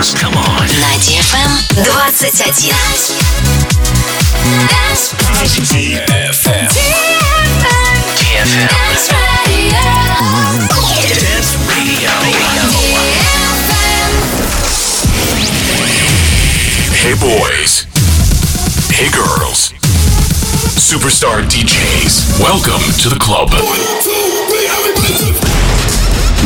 dance. Come on. На DFM 21. Hey boys. Hey girls. Superstar DJs. Welcome to the club.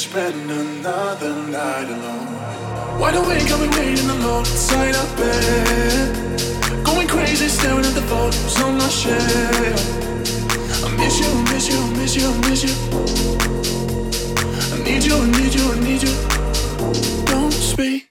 spend another night alone. Wide awake, I've been waiting alone inside of bed. Going crazy, staring at the photos on my shelf. I miss you, miss you, miss you, miss you. I need you, I need you, I need you. Don't speak.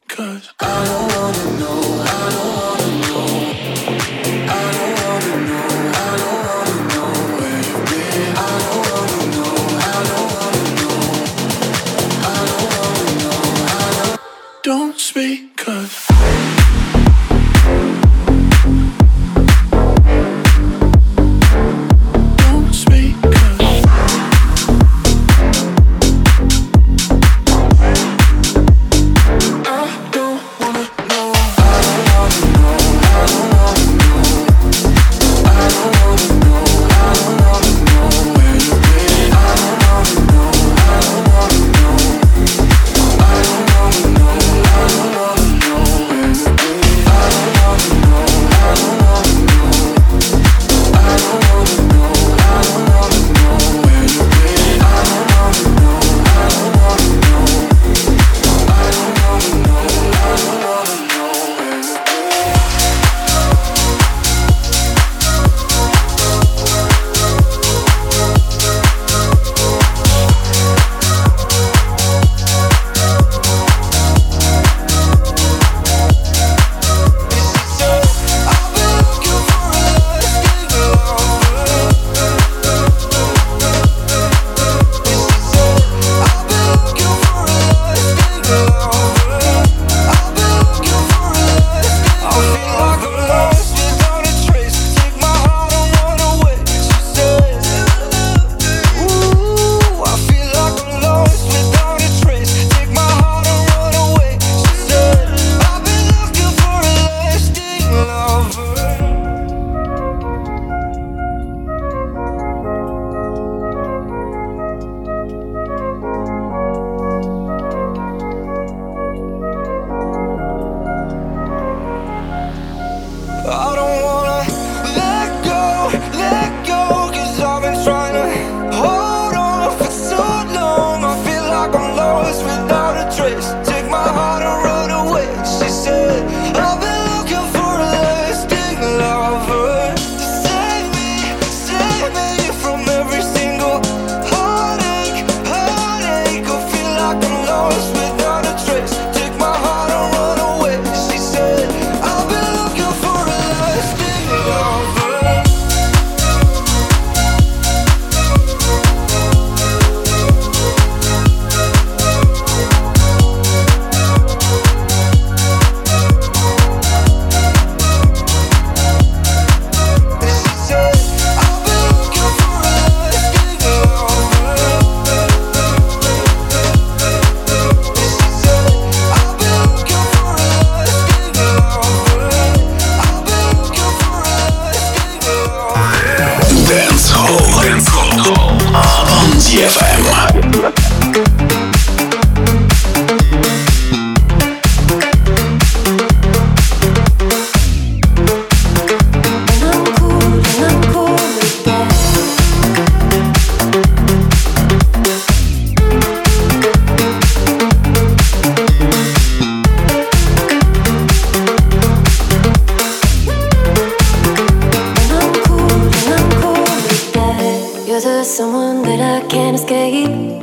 Someone that I can't escape.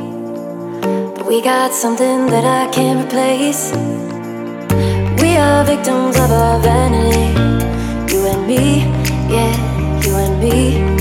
But we got something that I can't replace. We are victims of our vanity. You and me, yeah, you and me.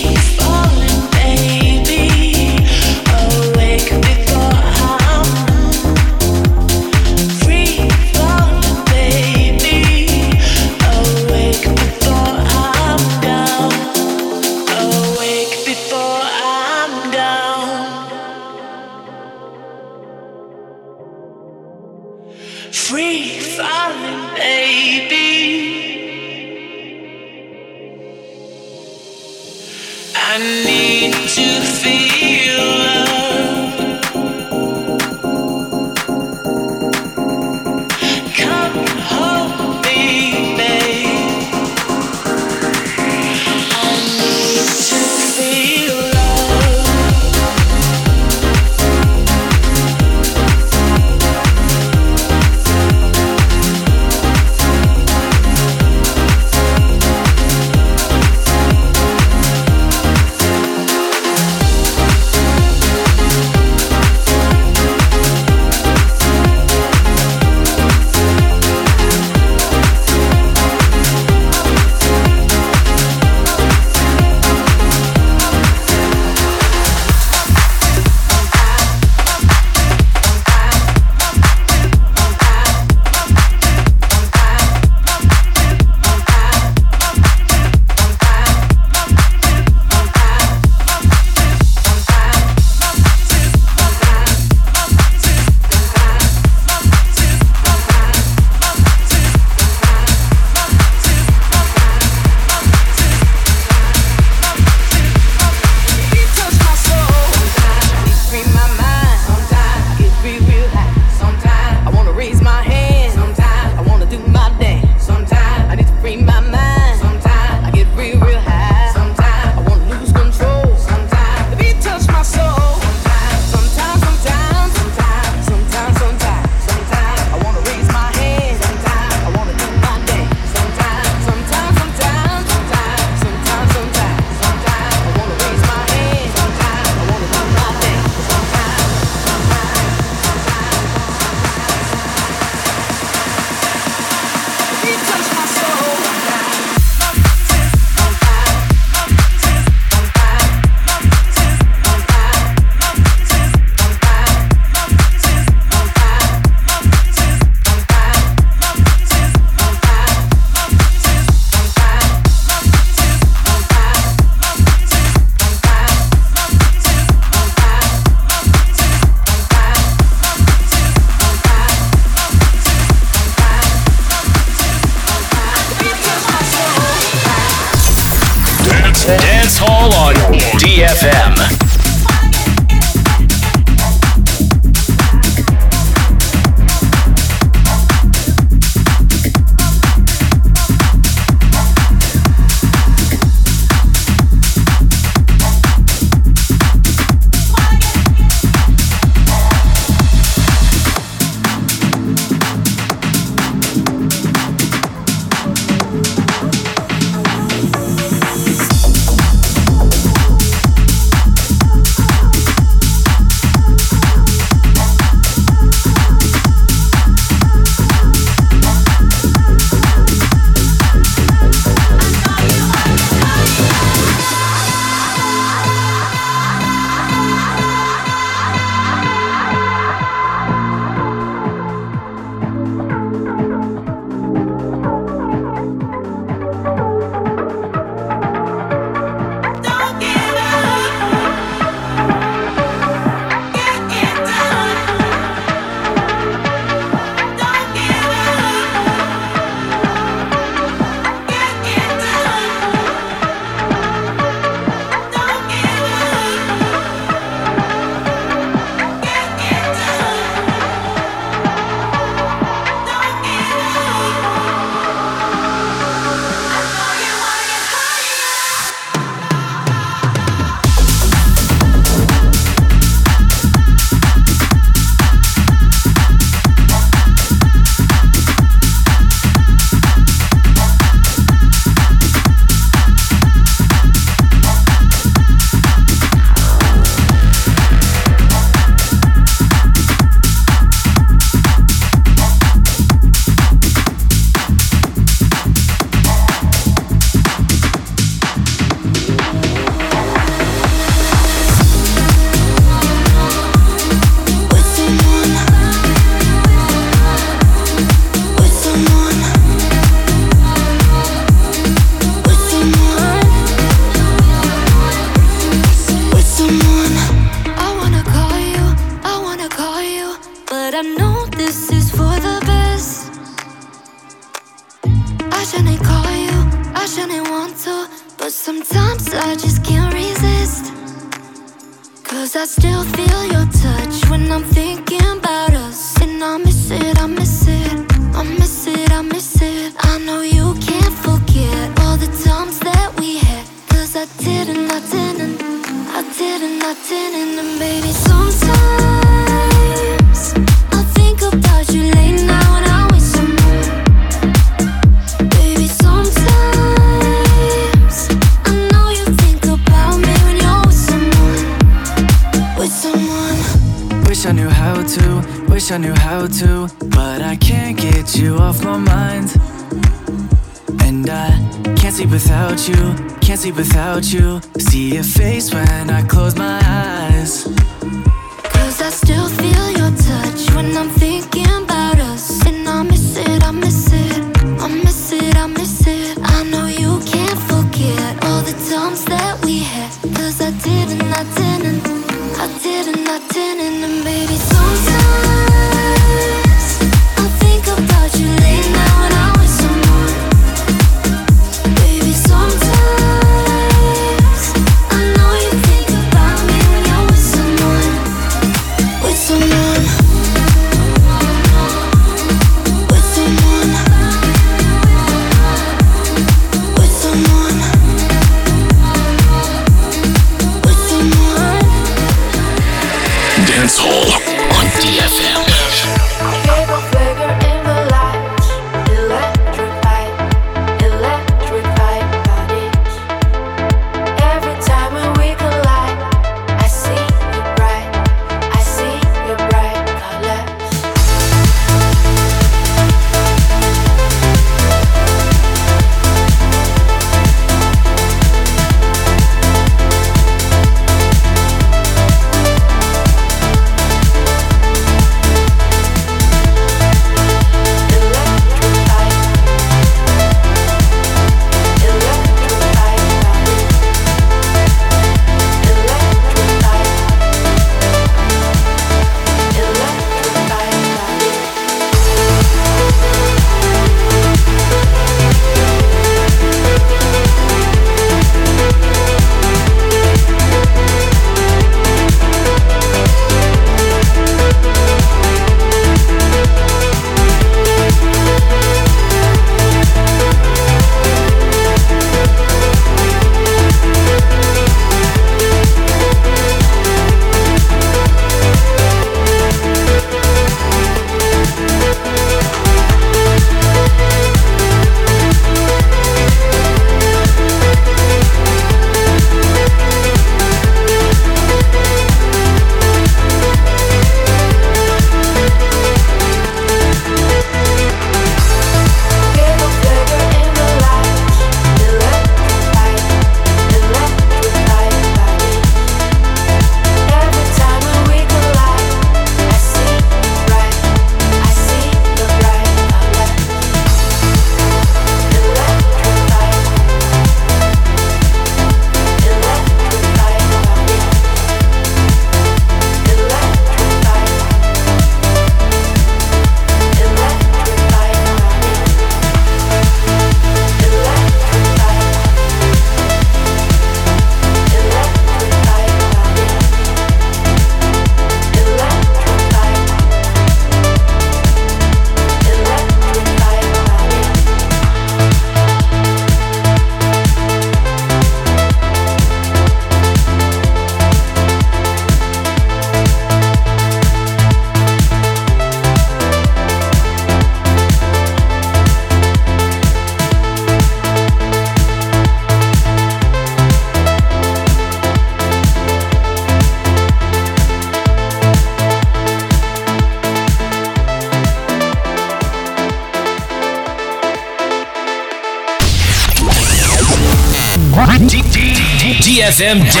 DFM